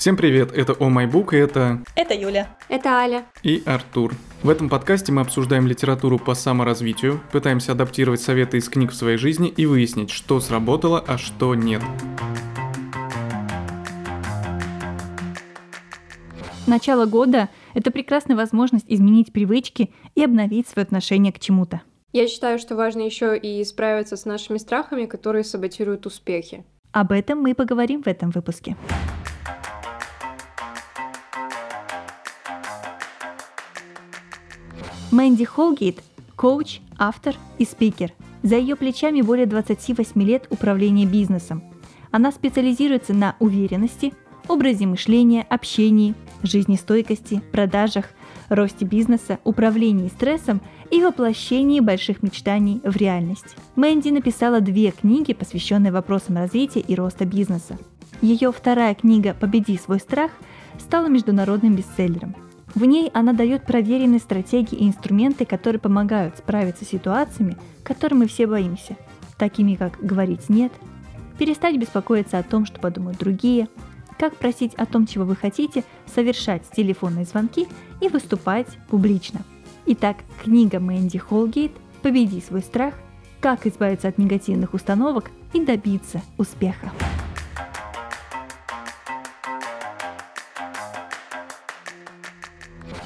Всем привет, это О Май Бук, и это... Это Юля. Это Аля. И Артур. В этом подкасте мы обсуждаем литературу по саморазвитию, пытаемся адаптировать советы из книг в своей жизни и выяснить, что сработало, а что нет. Начало года – это прекрасная возможность изменить привычки и обновить свое отношение к чему-то. Я считаю, что важно еще и справиться с нашими страхами, которые саботируют успехи. Об этом мы поговорим в этом выпуске. Мэнди Холгейт – коуч, автор и спикер. За ее плечами более 28 лет управления бизнесом. Она специализируется на уверенности, образе мышления, общении, жизнестойкости, продажах, росте бизнеса, управлении стрессом и воплощении больших мечтаний в реальность. Мэнди написала две книги, посвященные вопросам развития и роста бизнеса. Ее вторая книга «Победи свой страх» стала международным бестселлером – в ней она дает проверенные стратегии и инструменты, которые помогают справиться с ситуациями, которым мы все боимся, такими как говорить «нет», перестать беспокоиться о том, что подумают другие, как просить о том, чего вы хотите, совершать телефонные звонки и выступать публично. Итак, книга Мэнди Холгейт «Победи свой страх. Как избавиться от негативных установок и добиться успеха».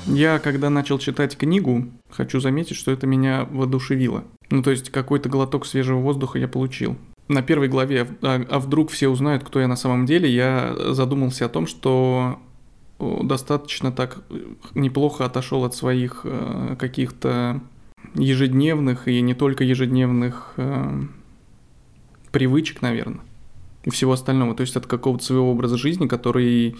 Я, когда начал читать книгу, хочу заметить, что это меня воодушевило. Ну, то есть какой-то глоток свежего воздуха я получил. На первой главе «А, а вдруг все узнают, кто я на самом деле», я задумался о том, что достаточно так неплохо отошел от своих э, каких-то ежедневных и не только ежедневных э, привычек, наверное, и всего остального. То есть от какого-то своего образа жизни, который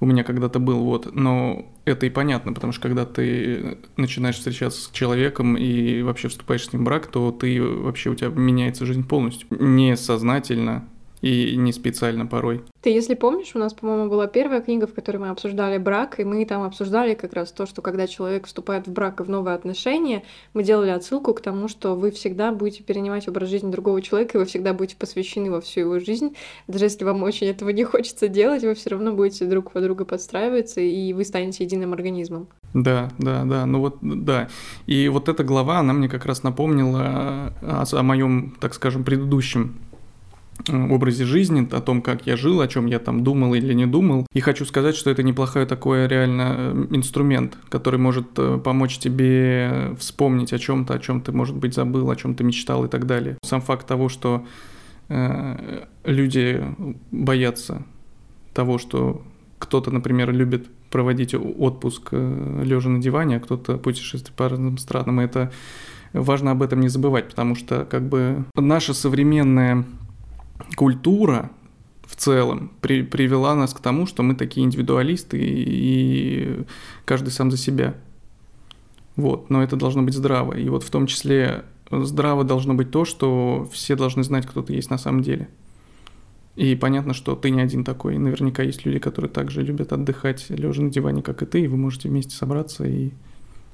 у меня когда-то был, вот. Но это и понятно, потому что когда ты начинаешь встречаться с человеком и вообще вступаешь с ним в брак, то ты вообще у тебя меняется жизнь полностью. Несознательно и не специально порой. Ты, если помнишь, у нас, по-моему, была первая книга, в которой мы обсуждали брак, и мы там обсуждали как раз то, что когда человек вступает в брак и в новые отношения, мы делали отсылку к тому, что вы всегда будете перенимать образ жизни другого человека, и вы всегда будете посвящены во всю его жизнь. Даже если вам очень этого не хочется делать, вы все равно будете друг по другу подстраиваться, и вы станете единым организмом. Да, да, да, ну вот, да. И вот эта глава, она мне как раз напомнила о, о моем, так скажем, предыдущем образе жизни, о том, как я жил, о чем я там думал или не думал. И хочу сказать, что это неплохой такой реально э, инструмент, который может э, помочь тебе вспомнить о чем-то, о чем ты, может быть, забыл, о чем ты мечтал и так далее. Сам факт того, что э, люди боятся того, что кто-то, например, любит проводить отпуск э, лежа на диване, а кто-то путешествует по разным странам. И это важно об этом не забывать, потому что как бы наша современная культура в целом при, привела нас к тому, что мы такие индивидуалисты и, и каждый сам за себя. Вот, но это должно быть здраво. И вот в том числе здраво должно быть то, что все должны знать, кто ты есть на самом деле. И понятно, что ты не один такой. Наверняка есть люди, которые также любят отдыхать, лежа на диване, как и ты, и вы можете вместе собраться и,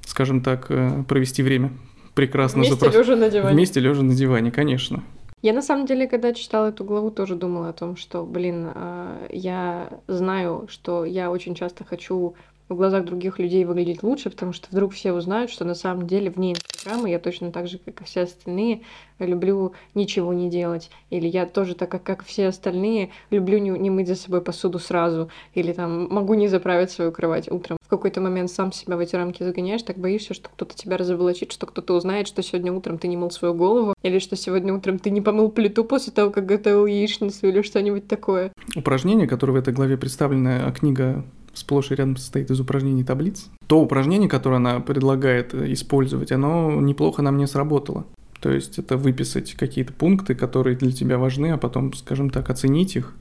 скажем так, э, провести время прекрасно. Вместе запро... лежа на диване. Вместе лежа на диване, конечно. Я на самом деле, когда читала эту главу, тоже думала о том, что, блин, а, я знаю, что я очень часто хочу в глазах других людей выглядеть лучше, потому что вдруг все узнают, что на самом деле вне Инстаграма я точно так же, как и все остальные, люблю ничего не делать. Или я тоже, так как, все остальные, люблю не, не мыть за собой посуду сразу. Или там могу не заправить свою кровать утром. В какой-то момент сам себя в эти рамки загоняешь, так боишься, что кто-то тебя разоблачит, что кто-то узнает, что сегодня утром ты не мыл свою голову, или что сегодня утром ты не помыл плиту после того, как готовил яичницу, или что-нибудь такое. Упражнение, которое в этой главе представлено, а книга сплошь и рядом состоит из упражнений таблиц. То упражнение, которое она предлагает э, использовать, оно неплохо на мне сработало. То есть это выписать какие-то пункты, которые для тебя важны, а потом, скажем так, оценить их.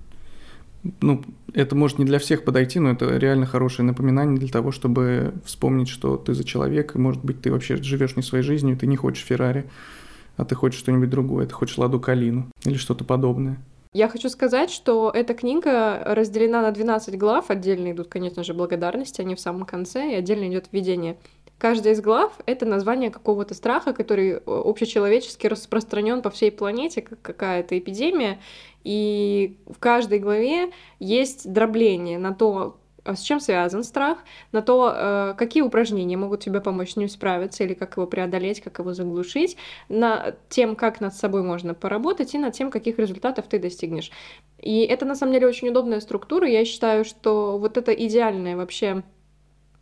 Ну, это может не для всех подойти, но это реально хорошее напоминание для того, чтобы вспомнить, что ты за человек, и, может быть, ты вообще живешь не своей жизнью, ты не хочешь Феррари, а ты хочешь что-нибудь другое, ты хочешь Ладу Калину или что-то подобное. Я хочу сказать, что эта книга разделена на 12 глав. Отдельно идут, конечно же, благодарности, они в самом конце, и отдельно идет введение. Каждая из глав — это название какого-то страха, который э, общечеловечески распространен по всей планете, как какая-то эпидемия. И в каждой главе есть дробление на то, с чем связан страх, на то, э, какие упражнения могут тебе помочь с ним справиться, или как его преодолеть, как его заглушить, на тем, как над собой можно поработать, и над тем, каких результатов ты достигнешь. И это, на самом деле, очень удобная структура. Я считаю, что вот это идеальная вообще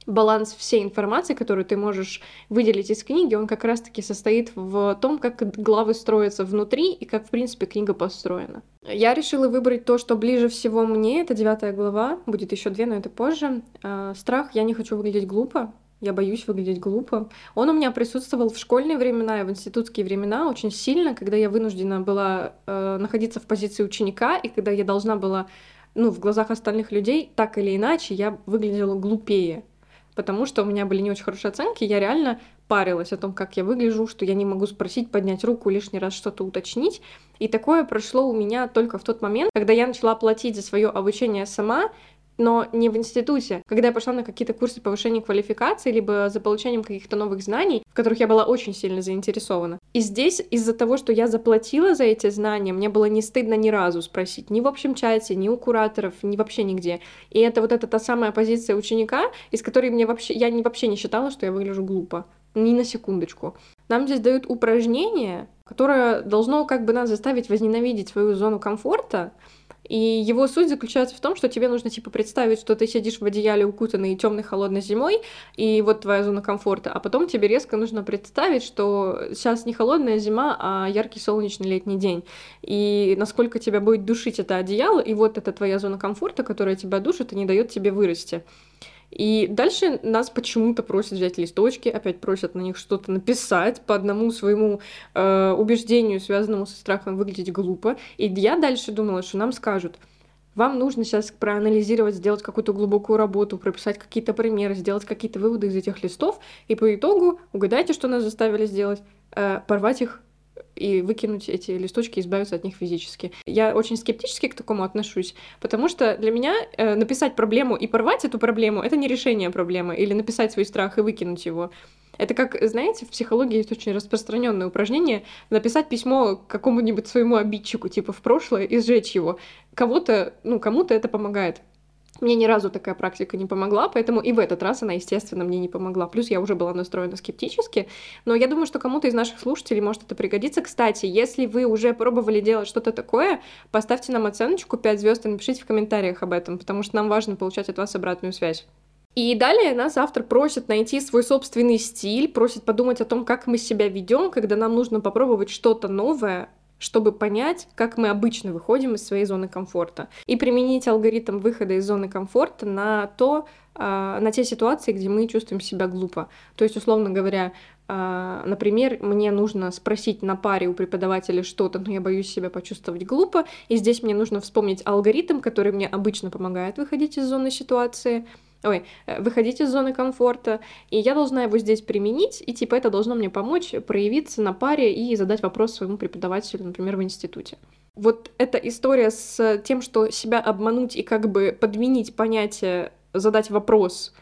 баланс всей информации, которую ты можешь выделить из книги, он как раз-таки состоит в том, как главы строятся внутри и как, в принципе, книга построена. Я решила выбрать то, что ближе всего мне. Это девятая глава, будет еще две, но это позже. А, страх, я не хочу выглядеть глупо. Я боюсь выглядеть глупо. Он у меня присутствовал в школьные времена и в институтские времена очень сильно, когда я вынуждена была э, находиться в позиции ученика, и когда я должна была, ну, в глазах остальных людей, так или иначе, я выглядела глупее потому что у меня были не очень хорошие оценки, я реально парилась о том, как я выгляжу, что я не могу спросить, поднять руку, лишний раз что-то уточнить. И такое прошло у меня только в тот момент, когда я начала платить за свое обучение сама, но не в институте. Когда я пошла на какие-то курсы повышения квалификации, либо за получением каких-то новых знаний, в которых я была очень сильно заинтересована. И здесь из-за того, что я заплатила за эти знания, мне было не стыдно ни разу спросить ни в общем чате, ни у кураторов, ни вообще нигде. И это вот эта та самая позиция ученика, из которой мне вообще, я не, вообще не считала, что я выгляжу глупо. Ни на секундочку. Нам здесь дают упражнение, которое должно как бы нас заставить возненавидеть свою зону комфорта, и его суть заключается в том, что тебе нужно типа представить, что ты сидишь в одеяле, укутанный темной холодной зимой, и вот твоя зона комфорта, а потом тебе резко нужно представить, что сейчас не холодная зима, а яркий солнечный летний день. И насколько тебя будет душить это одеяло, и вот это твоя зона комфорта, которая тебя душит и не дает тебе вырасти. И дальше нас почему-то просят взять листочки, опять просят на них что-то написать по одному своему э, убеждению, связанному со страхом выглядеть глупо. И я дальше думала, что нам скажут, вам нужно сейчас проанализировать, сделать какую-то глубокую работу, прописать какие-то примеры, сделать какие-то выводы из этих листов, и по итогу угадайте, что нас заставили сделать, э, порвать их и выкинуть эти листочки, избавиться от них физически. Я очень скептически к такому отношусь, потому что для меня э, написать проблему и порвать эту проблему — это не решение проблемы, или написать свой страх и выкинуть его. Это как, знаете, в психологии есть очень распространенное упражнение написать письмо какому-нибудь своему обидчику, типа в прошлое, и сжечь его. Кого-то, ну, кому-то это помогает. Мне ни разу такая практика не помогла, поэтому и в этот раз она, естественно, мне не помогла. Плюс я уже была настроена скептически, но я думаю, что кому-то из наших слушателей может это пригодиться. Кстати, если вы уже пробовали делать что-то такое, поставьте нам оценочку 5 звезд и напишите в комментариях об этом, потому что нам важно получать от вас обратную связь. И далее нас автор просит найти свой собственный стиль, просит подумать о том, как мы себя ведем, когда нам нужно попробовать что-то новое, чтобы понять, как мы обычно выходим из своей зоны комфорта, и применить алгоритм выхода из зоны комфорта на то, а, на те ситуации, где мы чувствуем себя глупо. То есть, условно говоря, а, например, мне нужно спросить на паре у преподавателя что-то, но я боюсь себя почувствовать глупо, и здесь мне нужно вспомнить алгоритм, который мне обычно помогает выходить из зоны ситуации, ой, э, выходить из зоны комфорта, и я должна его здесь применить, и типа это должно мне помочь проявиться на паре и задать вопрос своему преподавателю, например, в институте. Вот эта история с тем, что себя обмануть и как бы подменить понятие, задать вопрос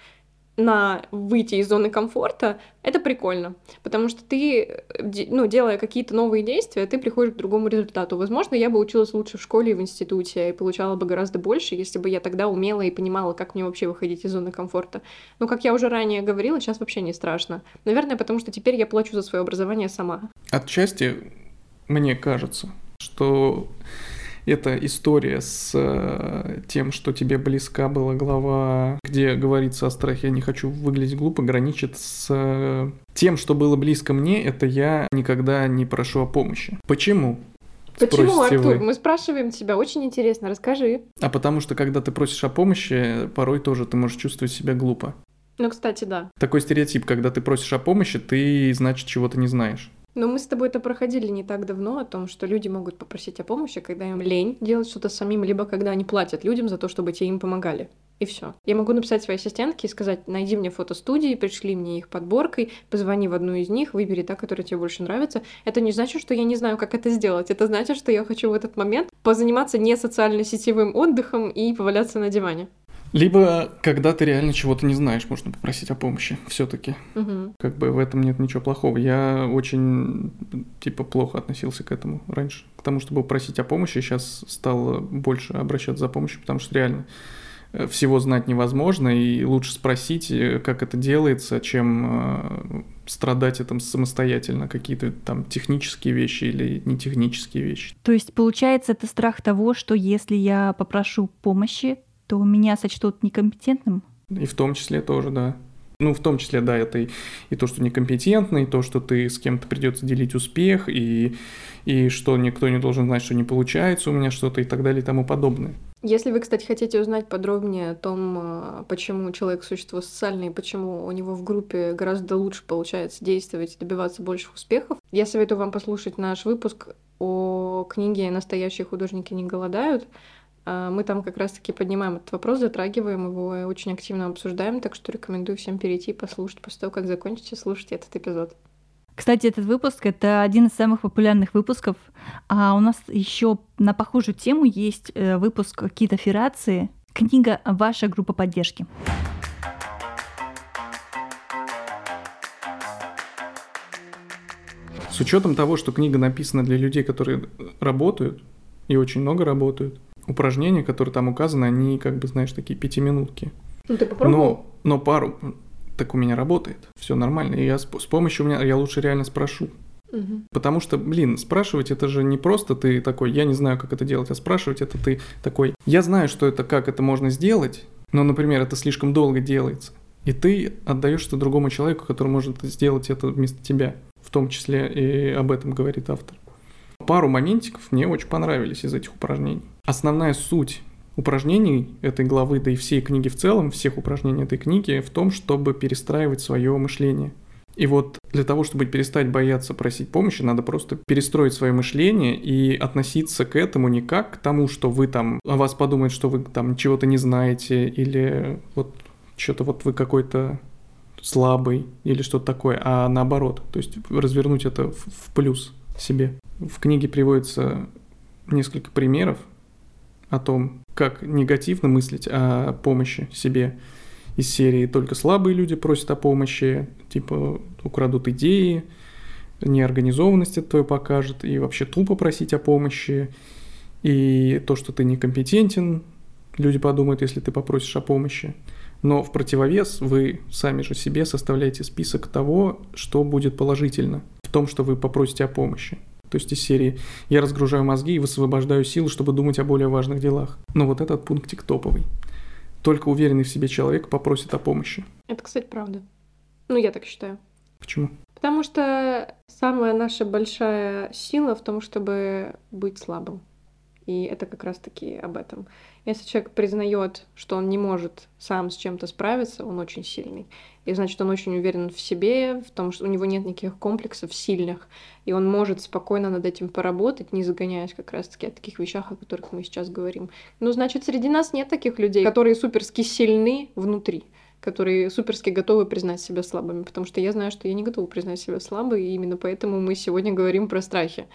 на выйти из зоны комфорта, это прикольно, потому что ты, ну, делая какие-то новые действия, ты приходишь к другому результату. Возможно, я бы училась лучше в школе и в институте и получала бы гораздо больше, если бы я тогда умела и понимала, как мне вообще выходить из зоны комфорта. Но, как я уже ранее говорила, сейчас вообще не страшно. Наверное, потому что теперь я плачу за свое образование сама. Отчасти мне кажется, что эта история с э, тем, что тебе близка была глава, где говорится о страхе «я не хочу выглядеть глупо», граничит с э, тем, что было близко мне, это я никогда не прошу о помощи. Почему? Почему, Артур? Вы. Мы спрашиваем тебя, очень интересно, расскажи. А потому что, когда ты просишь о помощи, порой тоже ты можешь чувствовать себя глупо. Ну, кстати, да. Такой стереотип, когда ты просишь о помощи, ты, значит, чего-то не знаешь. Но мы с тобой это проходили не так давно, о том, что люди могут попросить о помощи, когда им лень делать что-то самим, либо когда они платят людям за то, чтобы те им помогали. И все. Я могу написать своей ассистентке и сказать, найди мне фотостудии, пришли мне их подборкой, позвони в одну из них, выбери та, которая тебе больше нравится. Это не значит, что я не знаю, как это сделать. Это значит, что я хочу в этот момент позаниматься не социально-сетевым отдыхом и поваляться на диване. Либо, когда ты реально чего-то не знаешь, можно попросить о помощи все-таки. Мгм. Как бы в этом нет ничего плохого. Я очень, типа, плохо относился к этому раньше. К тому, чтобы просить о помощи, сейчас стал больше обращаться за помощью, потому что реально э, всего знать невозможно, и лучше спросить, э, как это делается, чем э, страдать этим самостоятельно, какие-то там технические вещи или не технические вещи. То есть, получается, это страх того, что если я попрошу помощи, то меня сочтут некомпетентным? И в том числе тоже, да. Ну, в том числе, да, это и, и то, что некомпетентный, и то, что ты с кем-то придется делить успех, и, и что никто не должен знать, что не получается у меня что-то и так далее и тому подобное. Если вы, кстати, хотите узнать подробнее о том, а, почему человек существо социальное и почему у него в группе гораздо лучше получается действовать и добиваться больших успехов, я советую вам послушать наш выпуск о книге «Настоящие художники не голодают». А, Мы там как раз-таки поднимаем этот вопрос, затрагиваем его и очень активно обсуждаем, так что рекомендую всем перейти и послушать после того, как закончите слушать этот эпизод. Кстати, этот выпуск это один из самых популярных выпусков. А у нас еще на похожую тему есть э, выпуск Кита Феррации, книга «Ваша группа поддержки». С учетом того, что книга написана для людей, которые работают, и очень много работают, упражнения, которые там указаны, они, как бы, знаешь, такие пятиминутки. Ну ты Но, но пару, так у меня работает, все нормально. И я с, с помощью у меня, я лучше реально спрошу. Мгм. Потому что, блин, спрашивать это же не просто ты такой, я не знаю, как это делать, а спрашивать это ты такой, я знаю, что это, как это можно сделать, но, например, это слишком долго делается. И ты отдаешь это другому человеку, который может сделать это вместо тебя. В том числе и об этом говорит автор. Пару моментиков мне очень понравились из этих упражнений. Основная суть упражнений этой главы, да и всей книги в целом, всех упражнений этой книги в том, чтобы перестраивать свое мышление. И вот для того, чтобы перестать бояться просить помощи, надо просто перестроить свое мышление и относиться к этому не как к тому, что вы там, о вас подумают, что вы там чего-то не знаете, или вот что-то вот вы какой-то слабый или что-то такое, а наоборот, то есть развернуть это в, плюс себе. В книге приводится несколько примеров о том, как негативно мыслить о помощи себе из серии «Только слабые люди просят о помощи», типа украдут идеи, неорганизованность это твою покажет, и вообще тупо просить о помощи, и то, что ты некомпетентен, люди подумают, если ты попросишь о помощи. Но в противовес вы сами же себе составляете список того, что будет положительно в том, что вы попросите о помощи. То есть из серии «Я разгружаю мозги и высвобождаю силы, чтобы думать о более важных делах». Но вот этот пунктик топовый. Только уверенный в себе человек попросит о помощи. Это, кстати, правда. Ну, я так считаю. Почему? Потому что самая наша большая сила в том, чтобы быть слабым. И это как раз-таки об этом. Если человек признает, что он не может сам с чем-то справиться, он очень сильный. И значит, он очень уверен в себе, в том, что у него нет никаких комплексов сильных, и он может спокойно над этим поработать, не загоняясь как раз-таки о таких вещах, о которых мы сейчас говорим. Ну, значит, среди нас нет таких людей, которые суперски сильны внутри которые суперски готовы признать себя слабыми, потому что я знаю, что я не готова признать себя слабой, и именно поэтому мы сегодня говорим про страхи.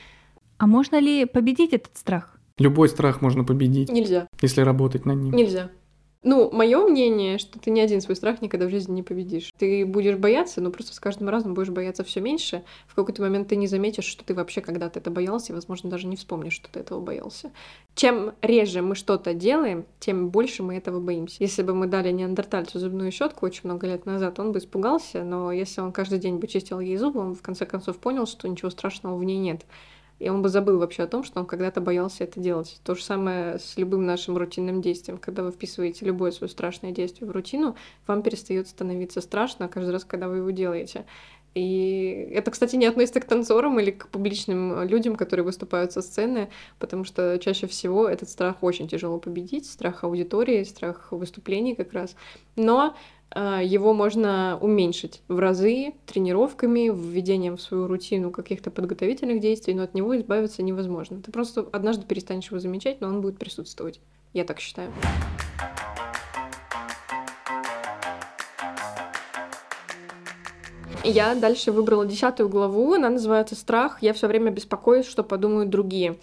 А можно ли победить этот страх? Любой страх можно победить, Нельзя. если работать над ним. Нельзя. Ну, мое мнение, что ты ни один свой страх никогда в жизни не победишь. Ты будешь бояться, но просто с каждым разом будешь бояться все меньше. В какой-то момент ты не заметишь, что ты вообще когда-то это боялся, и, возможно, даже не вспомнишь, что ты этого боялся. Чем реже мы что-то делаем, тем больше мы этого боимся. Если бы мы дали неандертальцу зубную щетку очень много лет назад, он бы испугался, но если он каждый день бы чистил ей зубы, он в конце концов понял, что ничего страшного в ней нет. И он бы забыл вообще о том, что он когда-то боялся это делать. То же самое с любым нашим рутинным действием. Когда вы вписываете любое свое страшное действие в рутину, вам перестает становиться страшно каждый раз, когда вы его делаете. И это, кстати, не относится к танцорам или к публичным людям, которые выступают со сцены, потому что чаще всего этот страх очень тяжело победить, страх аудитории, страх выступлений как раз. Но его можно уменьшить в разы тренировками, введением в свою рутину каких-то подготовительных действий, но от него избавиться невозможно. Ты просто однажды перестанешь его замечать, но он будет присутствовать. Я так считаю. Я дальше выбрала десятую главу, она называется «Страх». Я все время беспокоюсь, что подумают другие.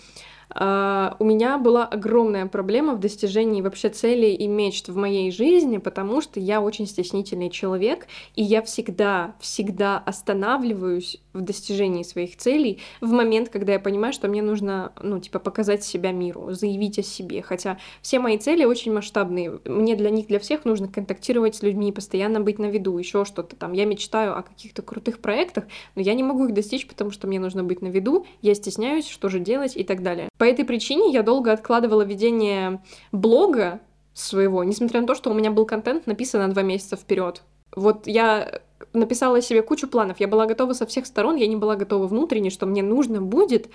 Uh, у меня была огромная проблема в достижении вообще целей и мечт в моей жизни, потому что я очень стеснительный человек, и я всегда, всегда останавливаюсь в достижении своих целей в момент, когда я понимаю, что мне нужно, ну, типа, показать себя миру, заявить о себе. Хотя все мои цели очень масштабные. Мне для них, для всех нужно контактировать с людьми, постоянно быть на виду, еще что-то там. Я мечтаю о каких-то крутых проектах, но я не могу их достичь, потому что мне нужно быть на виду, я стесняюсь, что же делать и так далее. По этой причине я долго откладывала ведение блога своего, несмотря на то, что у меня был контент написан на два месяца вперед. Вот я написала себе кучу планов, я была готова со всех сторон, я не была готова внутренне, что мне нужно будет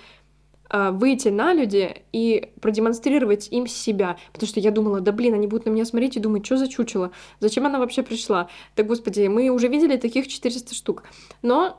э, выйти на люди и продемонстрировать им себя. Потому что я думала, да блин, они будут на меня смотреть и думать, что за чучело? Зачем она вообще пришла? Да господи, мы уже видели таких 400 штук. Но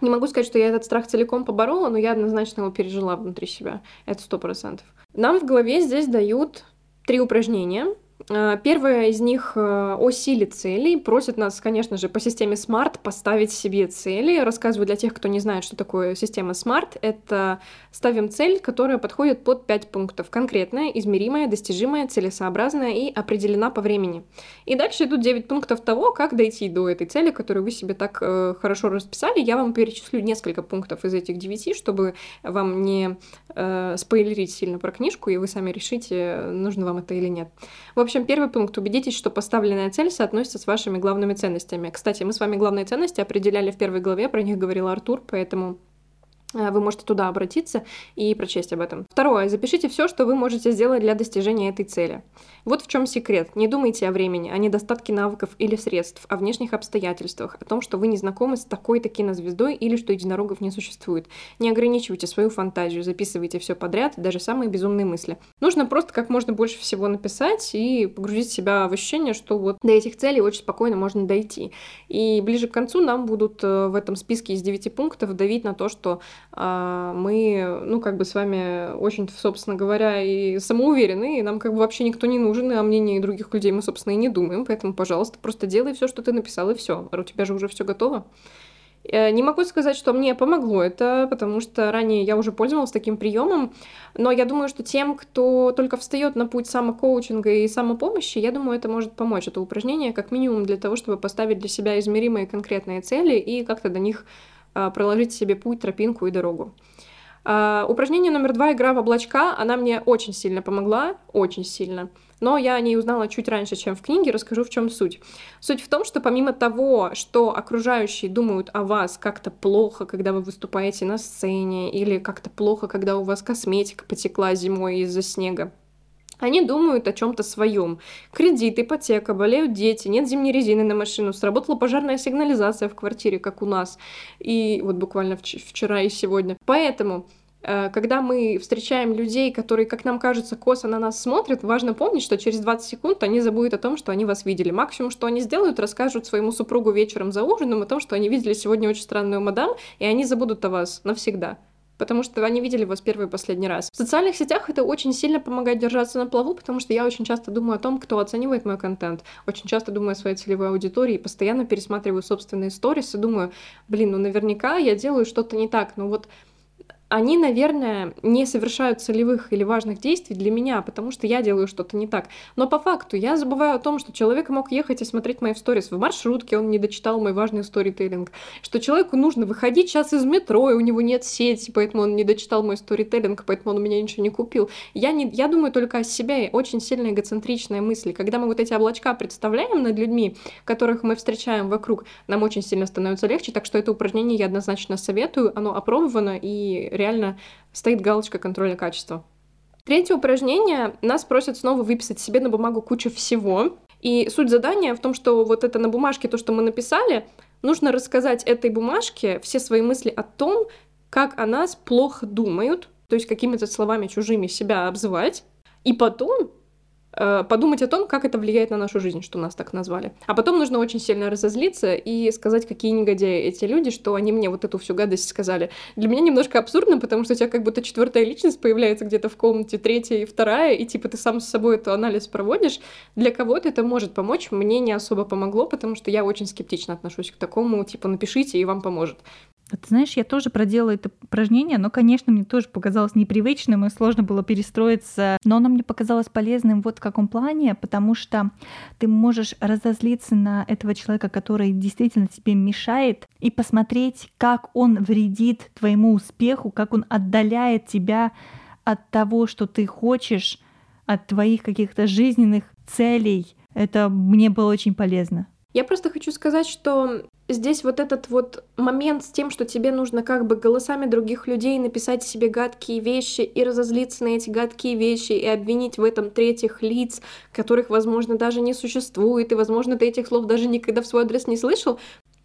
не могу сказать, что я этот страх целиком поборола, но я однозначно его пережила внутри себя. Это сто процентов. Нам в голове здесь дают три упражнения, а, первое из них э, о силе целей. Просит нас, конечно же, по системе SMART поставить себе цели. Рассказываю для тех, кто не знает, что такое система SMART. Это ставим цель, которая подходит под 5 пунктов. Конкретная, измеримая, достижимая, целесообразная и определена по времени. И дальше идут 9 пунктов того, как дойти до этой цели, которую вы себе так э, хорошо расписали. Я вам перечислю несколько пунктов из этих 9, чтобы вам не э, спойлерить сильно про книжку, и вы сами решите, нужно вам это или нет. В общем, первый пункт. Убедитесь, что поставленная цель соотносится с вашими главными ценностями. Кстати, мы с вами главные ценности определяли в первой главе, про них говорил Артур, поэтому Э, вы можете туда обратиться и прочесть об этом. Второе. Запишите все, что вы можете сделать для достижения этой цели. Вот в чем секрет. Не думайте о времени, о недостатке навыков или средств, о внешних обстоятельствах, о том, что вы не знакомы с такой-то кинозвездой или что единорогов не существует. Не ограничивайте свою фантазию, записывайте все подряд, даже самые безумные мысли. Нужно просто как можно больше всего написать и погрузить себя в ощущение, что вот до этих целей очень спокойно можно дойти. И ближе к концу нам будут э, в этом списке из 9 пунктов давить на то, что а, мы, ну, как бы с вами очень, собственно говоря, и самоуверены, и нам как бы вообще никто не нужен, и о мнении других людей мы, собственно, и не думаем, поэтому, пожалуйста, просто делай все, что ты написал, и все. У тебя же уже все готово. Э, не могу сказать, что мне помогло это, потому что ранее я уже пользовалась таким приемом, но я думаю, что тем, кто только встает на путь самокоучинга и самопомощи, я думаю, это может помочь. Это упражнение как минимум для того, чтобы поставить для себя измеримые конкретные цели и как-то до них а, проложить себе путь, тропинку и дорогу. Uh, упражнение номер два «Игра в облачка», она мне очень сильно помогла, очень сильно. Но я о ней узнала чуть раньше, чем в книге, расскажу, в чем суть. Суть в том, что помимо того, что окружающие думают о вас как-то плохо, когда вы выступаете на сцене, или как-то плохо, когда у вас косметика потекла зимой из-за снега, они думают о чем-то своем. Кредит, ипотека, болеют дети, нет зимней резины на машину, сработала пожарная сигнализация в квартире, как у нас. И вот буквально вчера и сегодня. Поэтому когда мы встречаем людей, которые, как нам кажется, косо на нас смотрят, важно помнить, что через 20 секунд они забудут о том, что они вас видели. Максимум, что они сделают, расскажут своему супругу вечером за ужином о том, что они видели сегодня очень странную мадам, и они забудут о вас навсегда потому что они видели вас первый и последний раз. В социальных сетях это очень сильно помогает держаться на плаву, потому что я очень часто думаю о том, кто оценивает мой контент, очень часто думаю о своей целевой аудитории, постоянно пересматриваю собственные сторис и думаю, блин, ну наверняка я делаю что-то не так, но вот они, наверное, не совершают целевых или важных действий для меня, потому что я делаю что-то не так. Но по факту я забываю о том, что человек мог ехать и смотреть мои сторис в маршрутке, он не дочитал мой важный сторителлинг, что человеку нужно выходить сейчас из метро, и у него нет сети, поэтому он не дочитал мой сторителлинг, поэтому он у меня ничего не купил. Я, не, я думаю только о себе, и очень сильно эгоцентричная мысль. Когда мы вот эти облачка представляем над людьми, которых мы встречаем вокруг, нам очень сильно становится легче, так что это упражнение я однозначно советую, оно опробовано и реально стоит галочка контроля качества. Третье упражнение. Нас просят снова выписать себе на бумагу кучу всего. И суть задания в том, что вот это на бумажке, то, что мы написали, нужно рассказать этой бумажке все свои мысли о том, как о нас плохо думают, то есть какими-то словами чужими себя обзывать, и потом подумать о том, как это влияет на нашу жизнь, что нас так назвали. А потом нужно очень сильно разозлиться и сказать, какие негодяи эти люди, что они мне вот эту всю гадость сказали. Для меня немножко абсурдно, потому что у тебя как будто четвертая личность появляется где-то в комнате, третья и вторая, и типа ты сам с собой эту анализ проводишь. Для кого-то это может помочь, мне не особо помогло, потому что я очень скептично отношусь к такому, типа напишите, и вам поможет. Ты знаешь, я тоже проделала это упражнение, но, конечно, мне тоже показалось непривычным и сложно было перестроиться, но оно мне показалось полезным вот в каком плане, потому что ты можешь разозлиться на этого человека, который действительно тебе мешает, и посмотреть, как он вредит твоему успеху, как он отдаляет тебя от того, что ты хочешь, от твоих каких-то жизненных целей. Это мне было очень полезно. Я просто хочу сказать, что здесь вот этот вот момент с тем, что тебе нужно как бы голосами других людей написать себе гадкие вещи и разозлиться на эти гадкие вещи и обвинить в этом третьих лиц, которых, возможно, даже не существует, и, возможно, ты этих слов даже никогда в свой адрес не слышал,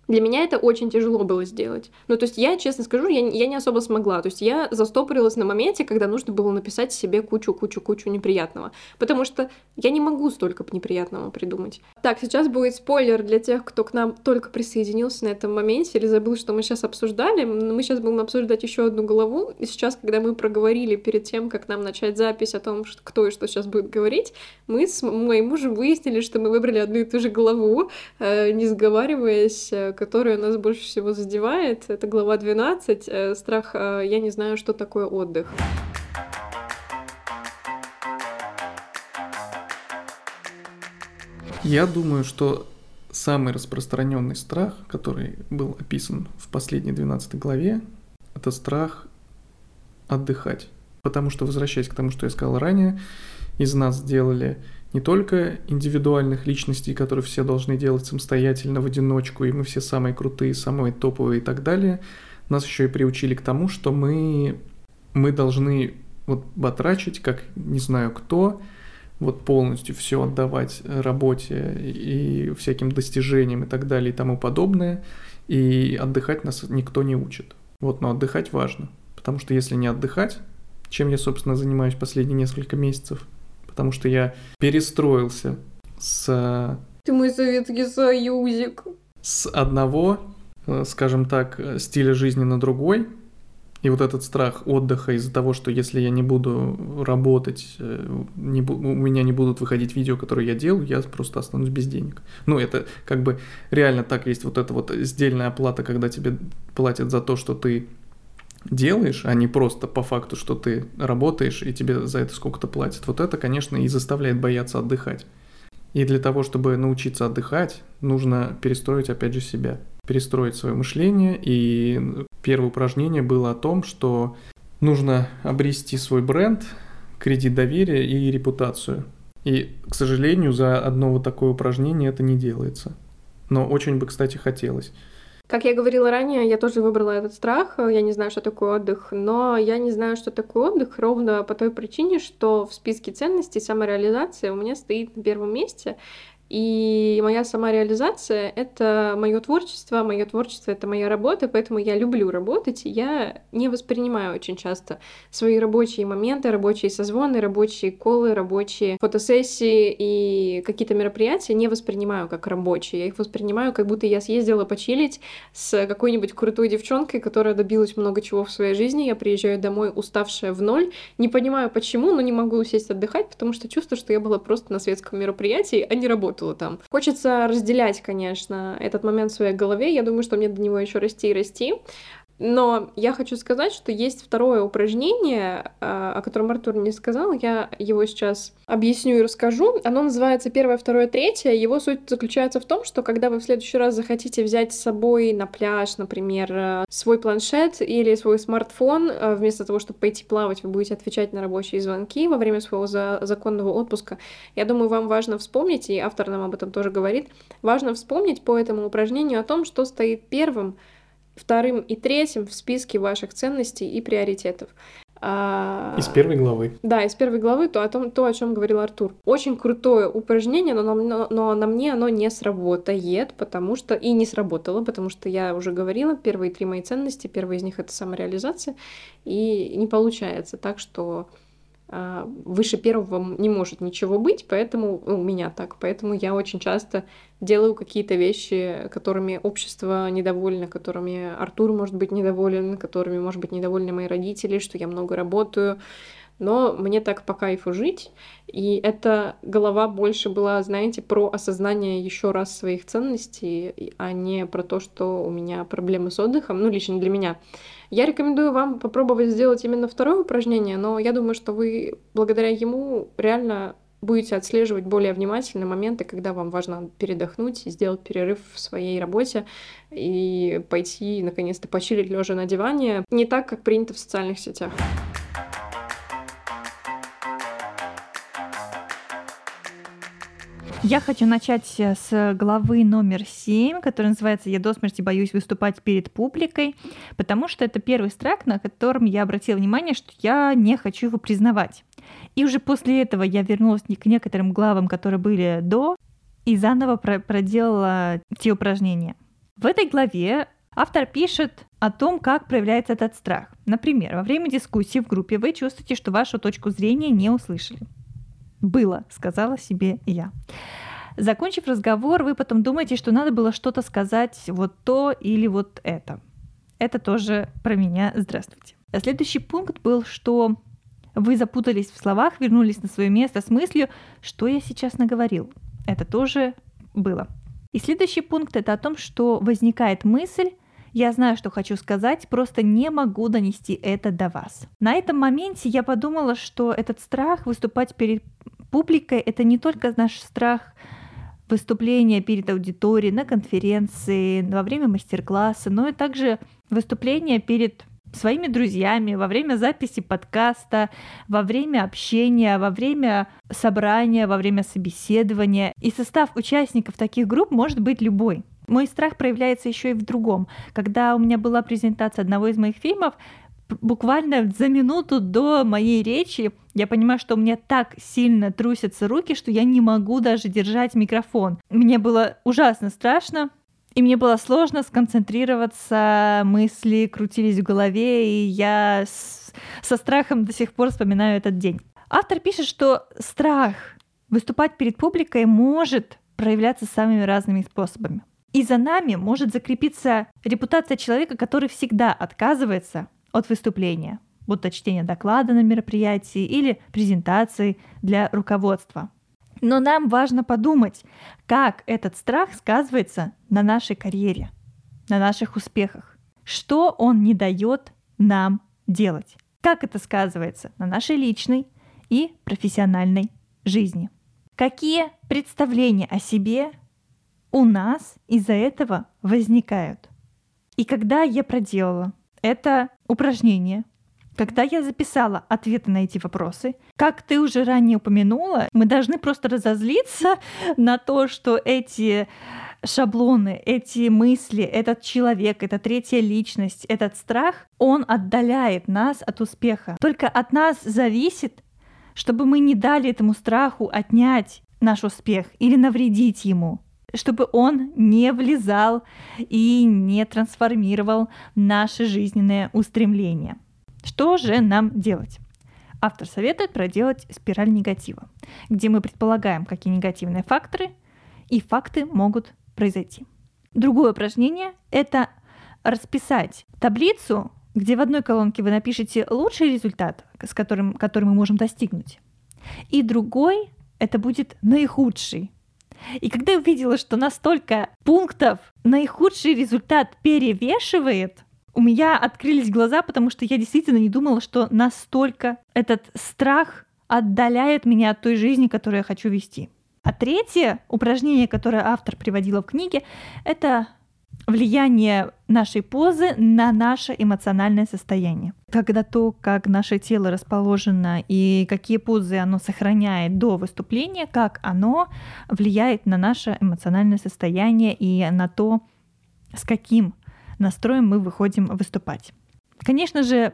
для меня это очень тяжело было сделать. Ну, то есть я, честно скажу, я, я не особо смогла. То есть я застопорилась на моменте, когда нужно было написать себе кучу-кучу-кучу неприятного. Потому что я не могу столько неприятного придумать. Так, сейчас будет спойлер для тех, кто к нам только присоединился на этом моменте или забыл, что мы сейчас обсуждали. Мы сейчас будем обсуждать еще одну главу. И сейчас, когда мы проговорили перед тем, как нам начать запись о том, кто и что сейчас будет говорить, мы с моим мужем выяснили, что мы выбрали одну и ту же главу, э, не сговариваясь, э, которая нас больше всего задевает. Это глава 12. Э, страх, э, я не знаю, что такое отдых. Я думаю, что самый распространенный страх, который был описан в последней 12 главе, это страх отдыхать. Потому что, возвращаясь к тому, что я сказал ранее, из нас сделали не только индивидуальных личностей, которые все должны делать самостоятельно в одиночку, и мы все самые крутые, самые топовые и так далее, нас еще и приучили к тому, что мы, мы должны вот батрачить, как не знаю кто, вот полностью все отдавать работе и всяким достижениям и так далее и тому подобное, и отдыхать нас никто не учит. Вот, но отдыхать важно, потому что если не отдыхать, чем я, собственно, занимаюсь последние несколько месяцев – потому что я перестроился с... Ты мой Советский Союзик. С одного, э, скажем так, стиля жизни на другой, и вот этот страх отдыха из-за того, что если я не буду работать, э, не бу- у меня не будут выходить видео, которые я делаю, я просто останусь без денег. Ну, это как бы реально так есть вот эта вот сдельная оплата, когда тебе платят за то, что ты делаешь, а не просто по факту, что ты работаешь и тебе за это сколько-то платят. Вот это, конечно, и заставляет бояться отдыхать. И для того, чтобы научиться отдыхать, нужно перестроить, опять же, себя. Перестроить свое мышление. И первое упражнение было о том, что нужно обрести свой бренд, кредит доверия и репутацию. И, к сожалению, за одно вот такое упражнение это не делается. Но очень бы, кстати, хотелось. Как я говорила ранее, я тоже выбрала этот страх. Я не знаю, что такое отдых, но я не знаю, что такое отдых ровно по той причине, что в списке ценностей самореализация у меня стоит на первом месте. И моя самореализация — это мое творчество, мое творчество — это моя работа, поэтому я люблю работать, и я не воспринимаю очень часто свои рабочие моменты, рабочие созвоны, рабочие колы, рабочие фотосессии и какие-то мероприятия не воспринимаю как рабочие. Я их воспринимаю, как будто я съездила почилить с какой-нибудь крутой девчонкой, которая добилась много чего в своей жизни. Я приезжаю домой уставшая в ноль, не понимаю почему, но не могу сесть отдыхать, потому что чувствую, что я была просто на светском мероприятии, а не работала работала там. Хочется разделять, конечно, этот момент в своей голове. Я думаю, что мне до него еще расти и расти. Но я хочу сказать, что есть второе упражнение, а, о котором Артур не сказал. Я его сейчас объясню и расскажу. Оно называется первое, второе, третье. Его суть заключается в том, что когда вы в следующий раз захотите взять с собой на пляж, например, э, свой планшет или свой смартфон, э, вместо того, чтобы пойти плавать, вы будете отвечать на рабочие звонки во время своего за законного отпуска. Я думаю, вам важно вспомнить, и автор нам об этом тоже говорит, важно вспомнить по этому упражнению о том, что стоит первым вторым и третьим в списке ваших ценностей и приоритетов. А, из первой главы. Да, из первой главы то, о том, то, о чем говорил Артур. Очень крутое упражнение, но, но, но на мне оно не сработает, потому что... И не сработало, потому что я уже говорила, первые три мои ценности, первая из них — это самореализация, и не получается так, что выше первого не может ничего быть, поэтому у меня так, поэтому я очень часто делаю какие-то вещи, которыми общество недовольно, которыми Артур может быть недоволен, которыми может быть недовольны мои родители, что я много работаю, но мне так по кайфу жить. И эта голова больше была, знаете, про осознание еще раз своих ценностей, а не про то, что у меня проблемы с отдыхом, ну, лично для меня. Я рекомендую вам попробовать сделать именно второе упражнение, но я думаю, что вы благодаря ему реально будете отслеживать более внимательно моменты, когда вам важно передохнуть, сделать перерыв в своей работе и пойти наконец-то почилить лежа на диване, не так, как принято в социальных сетях. Я хочу начать э, с главы номер 7, которая называется «Я до смерти боюсь выступать перед публикой», потому что это первый страх, на котором я обратила внимание, что я не хочу его признавать. И уже после этого я вернулась к некоторым главам, которые были до, и заново проделала те упражнения. В этой главе автор пишет о том, как проявляется этот страх. Например, во время дискуссии в группе вы чувствуете, что вашу точку зрения не услышали. Было, сказала себе я. Закончив разговор, вы потом думаете, что надо было что-то сказать вот то или вот это. Это тоже про меня. Здравствуйте. Следующий пункт был, что вы запутались в словах, вернулись на свое место с мыслью, что я сейчас наговорил. Это тоже было. И следующий пункт это о том, что возникает мысль, я знаю, что хочу сказать, просто не могу донести это до вас. На этом моменте я подумала, что этот страх выступать перед публикой это не только наш страх выступления перед аудиторией, на конференции, во время мастер-класса, но и также выступления перед своими друзьями во время записи подкаста, во время общения, во время собрания, во время собеседования. И состав участников таких групп может быть любой. Мой страх проявляется еще и в другом. Когда у меня была презентация одного из моих фильмов, буквально за минуту до моей речи я понимаю, что у меня так сильно трусятся руки, что я не могу даже держать микрофон. Мне было ужасно страшно, и мне было сложно сконцентрироваться, мысли крутились в голове, и я с, со страхом до сих пор вспоминаю этот день. Автор пишет, что страх выступать перед публикой может проявляться самыми разными способами. И за нами может закрепиться репутация человека, который всегда отказывается от выступления, будто чтение доклада на мероприятии или презентации для руководства. Но нам важно подумать, как этот страх сказывается на нашей карьере, на наших успехах. Что он не дает нам делать? Как это сказывается на нашей личной и профессиональной жизни? Какие представления о себе у нас из-за этого возникают? И когда я проделала это упражнение. Когда я записала ответы на эти вопросы, как ты уже ранее упомянула, мы должны просто разозлиться на то, что эти шаблоны, эти мысли, этот человек, эта третья личность, этот страх, он отдаляет нас от успеха. Только от нас зависит, чтобы мы не дали этому страху отнять наш успех или навредить ему чтобы он не влезал и не трансформировал наши жизненные устремления. Что же нам делать? Автор советует проделать спираль негатива, где мы предполагаем, какие негативные факторы и факты могут произойти. Другое упражнение – это расписать таблицу, где в одной колонке вы напишете лучший результат, с которым, который мы можем достигнуть, и другой – это будет наихудший и когда я увидела, что настолько пунктов наихудший результат перевешивает, у меня открылись глаза, потому что я действительно не думала, что настолько этот страх отдаляет меня от той жизни, которую я хочу вести. А третье упражнение, которое автор приводила в книге, это влияние нашей позы на наше эмоциональное состояние. Когда то, как наше тело расположено и какие позы оно сохраняет до выступления, как оно влияет на наше эмоциональное состояние и на то, с каким настроем мы выходим выступать. Конечно же,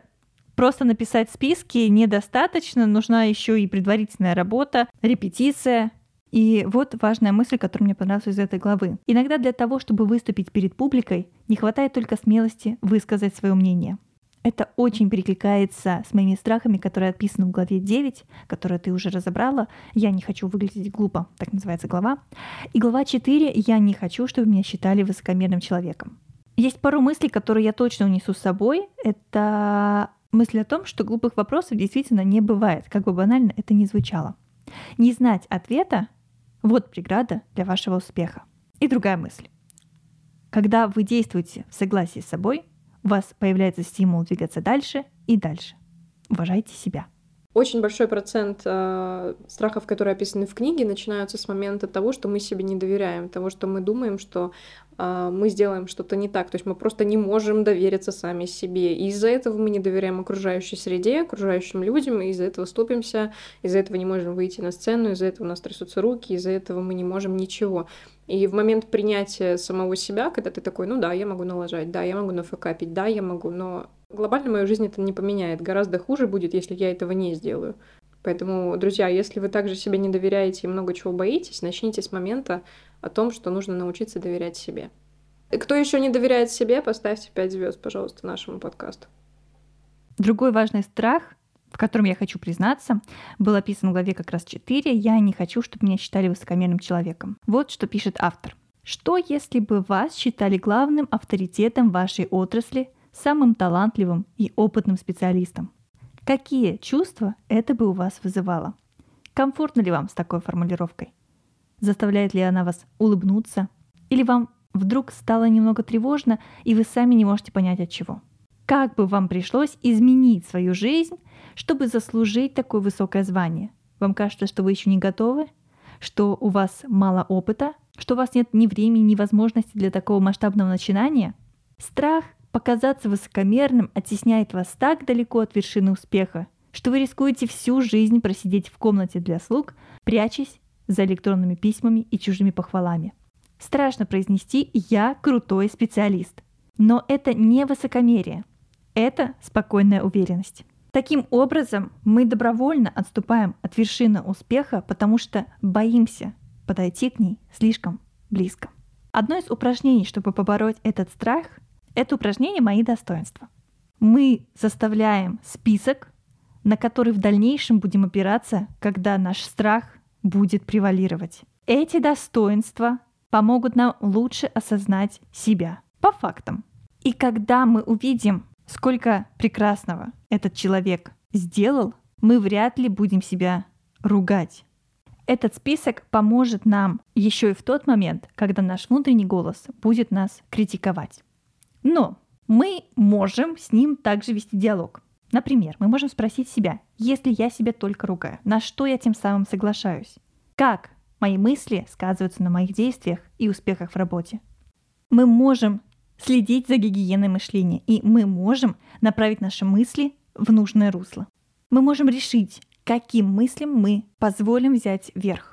просто написать списки недостаточно, нужна еще и предварительная работа, репетиция, и вот важная мысль, которая мне понравилась из этой главы. Иногда для того, чтобы выступить перед публикой, не хватает только смелости высказать свое мнение. Это очень перекликается с моими страхами, которые описаны в главе 9, которые ты уже разобрала. «Я не хочу выглядеть глупо», так называется глава. И глава 4 «Я не хочу, чтобы меня считали высокомерным человеком». Есть пару мыслей, которые я точно унесу с собой. Это Мысль о том, что глупых вопросов действительно не бывает, как бы банально это ни звучало. Не знать ответа — вот преграда для вашего успеха. И другая мысль. Когда вы действуете в согласии с собой, у вас появляется стимул двигаться дальше и дальше. Уважайте себя. Очень большой процент э, страхов, которые описаны в книге, начинаются с момента того, что мы себе не доверяем, того, что мы думаем, что э, мы сделаем что-то не так. То есть мы просто не можем довериться сами себе. И из-за этого мы не доверяем окружающей среде, окружающим людям, и из-за этого ступимся, из-за этого не можем выйти на сцену, из-за этого у нас трясутся руки, из-за этого мы не можем ничего. И в момент принятия самого себя, когда ты такой, ну да, я могу налажать, да, я могу нафакапить, да, я могу, но глобально мою жизнь это не поменяет. Гораздо хуже будет, если я этого не сделаю. Поэтому, друзья, если вы также себе не доверяете и много чего боитесь, начните с момента о том, что нужно научиться доверять себе. Кто еще не доверяет себе, поставьте 5 звезд, пожалуйста, нашему подкасту. Другой важный страх в котором я хочу признаться, был описан в главе как раз 4 «Я не хочу, чтобы меня считали высокомерным человеком». Вот что пишет автор. Что если бы вас считали главным авторитетом вашей отрасли, самым талантливым и опытным специалистом? Какие чувства это бы у вас вызывало? Комфортно ли вам с такой формулировкой? Заставляет ли она вас улыбнуться? Или вам вдруг стало немного тревожно, и вы сами не можете понять от чего? Как бы вам пришлось изменить свою жизнь, чтобы заслужить такое высокое звание? Вам кажется, что вы еще не готовы? Что у вас мало опыта? Что у вас нет ни времени, ни возможности для такого масштабного начинания? Страх показаться высокомерным оттесняет вас так далеко от вершины успеха, что вы рискуете всю жизнь просидеть в комнате для слуг, прячась за электронными письмами и чужими похвалами. Страшно произнести «я крутой специалист». Но это не высокомерие, это спокойная уверенность. Таким образом, мы добровольно отступаем от вершины успеха, потому что боимся подойти к ней слишком близко. Одно из упражнений, чтобы побороть этот страх, это упражнение «Мои достоинства». Мы заставляем список, на который в дальнейшем будем опираться, когда наш страх будет превалировать. Эти достоинства помогут нам лучше осознать себя по фактам. И когда мы увидим сколько прекрасного этот человек сделал, мы вряд ли будем себя ругать. Этот список поможет нам еще и в тот момент, когда наш внутренний голос будет нас критиковать. Но мы можем с ним также вести диалог. Например, мы можем спросить себя, если я себя только ругаю, на что я тем самым соглашаюсь? Как мои мысли сказываются на моих действиях и успехах в работе? Мы можем следить за гигиеной мышления, и мы можем направить наши мысли в нужное русло. Мы можем решить, каким мыслям мы позволим взять верх.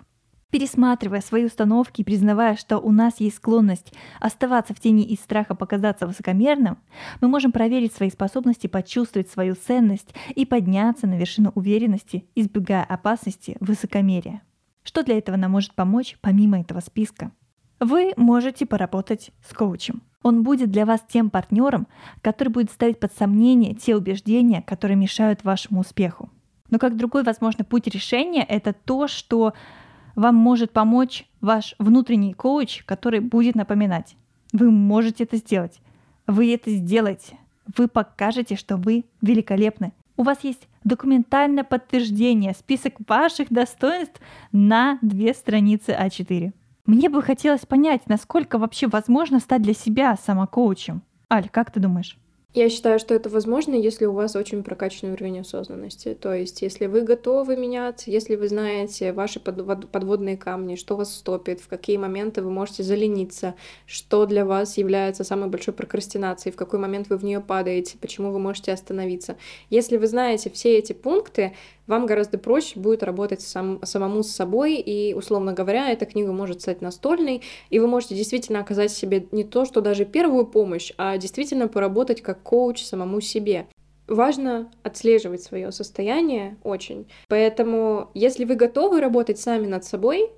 Пересматривая свои установки и признавая, что у нас есть склонность оставаться в тени из страха показаться высокомерным, мы можем проверить свои способности почувствовать свою ценность и подняться на вершину уверенности, избегая опасности высокомерия. Что для этого нам может помочь помимо этого списка? Вы можете поработать с коучем. Он будет для вас тем партнером, который будет ставить под сомнение те убеждения, которые мешают вашему успеху. Но как другой возможный путь решения — это то, что вам может помочь ваш внутренний коуч, который будет напоминать. Вы можете это сделать. Вы это сделаете. Вы покажете, что вы великолепны. У вас есть документальное подтверждение, список ваших достоинств на две страницы А4. Мне бы хотелось понять, насколько вообще возможно стать для себя самокоучем. Аль, как ты думаешь? Я считаю, что это возможно, если у вас очень прокачанный уровень осознанности. То есть, если вы готовы меняться, если вы знаете ваши подводные камни, что вас стопит, в какие моменты вы можете залениться, что для вас является самой большой прокрастинацией, в какой момент вы в нее падаете, почему вы можете остановиться. Если вы знаете все эти пункты, вам гораздо проще будет работать сам, самому с собой, и, условно говоря, эта книга может стать настольной, и вы можете действительно оказать себе не то, что даже первую помощь, а действительно поработать как коуч самому себе. Важно отслеживать свое состояние очень. Поэтому, если вы готовы работать сами над собой,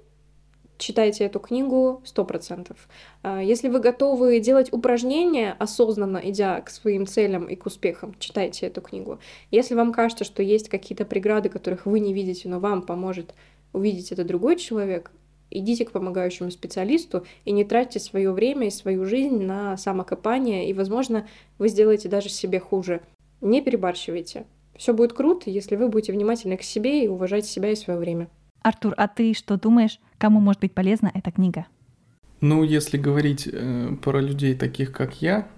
читайте эту книгу 100%. А, если вы готовы делать упражнения, осознанно идя к своим целям и к успехам, читайте эту книгу. Если вам кажется, что есть какие-то преграды, которых вы не видите, но вам поможет увидеть это другой человек, идите к помогающему специалисту и не тратьте свое время и свою жизнь на самокопание, и, возможно, вы сделаете даже себе хуже. не перебарщивайте. Все будет круто, если вы будете внимательны к себе и уважать себя и свое время. Артур, а ты что думаешь, кому может быть полезна эта книга? Ну, если говорить э, про людей таких, как я,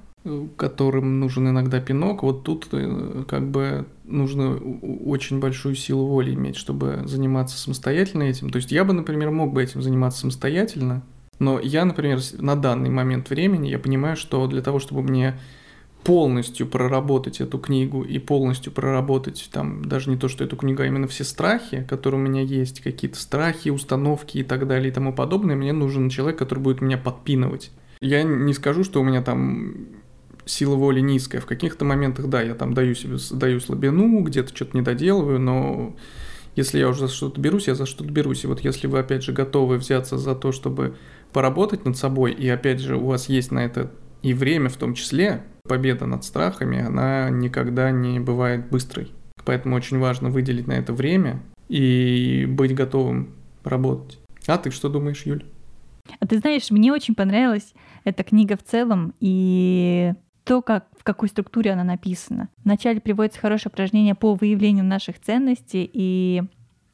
которым нужен иногда пинок, вот тут э, как бы нужно очень большую силу воли иметь, чтобы заниматься самостоятельно этим. То есть я бы, например, мог бы этим заниматься самостоятельно, но я, например, на данный момент времени я понимаю, что для того, чтобы мне полностью проработать эту книгу и полностью проработать там даже не то, что эту книгу, а именно все страхи, которые у меня есть, какие-то страхи, установки и так далее и тому подобное, мне нужен человек, который будет меня подпинывать. Я не скажу, что у меня там сила воли низкая. В каких-то моментах, да, я там даю себе, даю слабину, где-то что-то не доделываю, но если я уже за что-то берусь, я за что-то берусь. И вот если вы, опять же, готовы взяться за то, чтобы поработать над собой, и, опять же, у вас есть на это и время в том числе, победа над страхами, она никогда не бывает быстрой. Поэтому очень важно выделить на это время и быть готовым работать. А ты что думаешь, Юль? А ты знаешь, мне очень понравилась эта книга в целом и то, как, в какой структуре она написана. Вначале приводится хорошее упражнение по выявлению наших ценностей и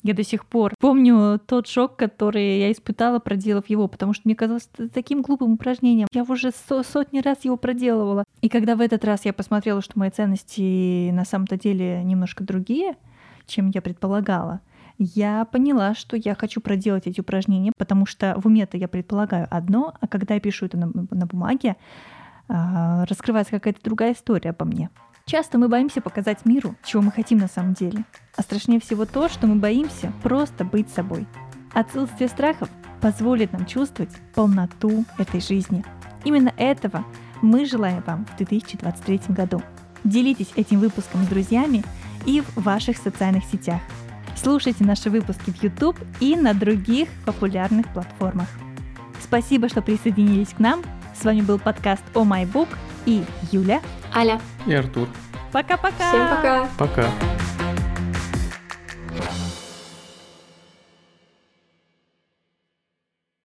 я до сих пор помню тот шок, который я испытала, проделав его, потому что мне казалось таким глупым упражнением. Я уже со сотни раз его проделывала. И когда в этот раз я посмотрела, что мои ценности на самом-то деле немножко другие, чем я предполагала, я поняла, что я хочу проделать эти упражнения, потому что в уме-то я предполагаю одно, а когда я пишу это на, на бумаге, раскрывается какая-то другая история обо мне. Часто мы боимся показать миру, чего мы хотим на самом деле. А страшнее всего то, что мы боимся просто быть собой. Отсутствие страхов позволит нам чувствовать полноту этой жизни. Именно этого мы желаем вам в 2023 году. Делитесь этим выпуском с друзьями и в ваших социальных сетях. Слушайте наши выпуски в YouTube и на других популярных платформах. Спасибо, что присоединились к нам. С вами был подкаст «О oh My Book» и Юля, Аля и Артур. Пока-пока! Всем пока! Пока!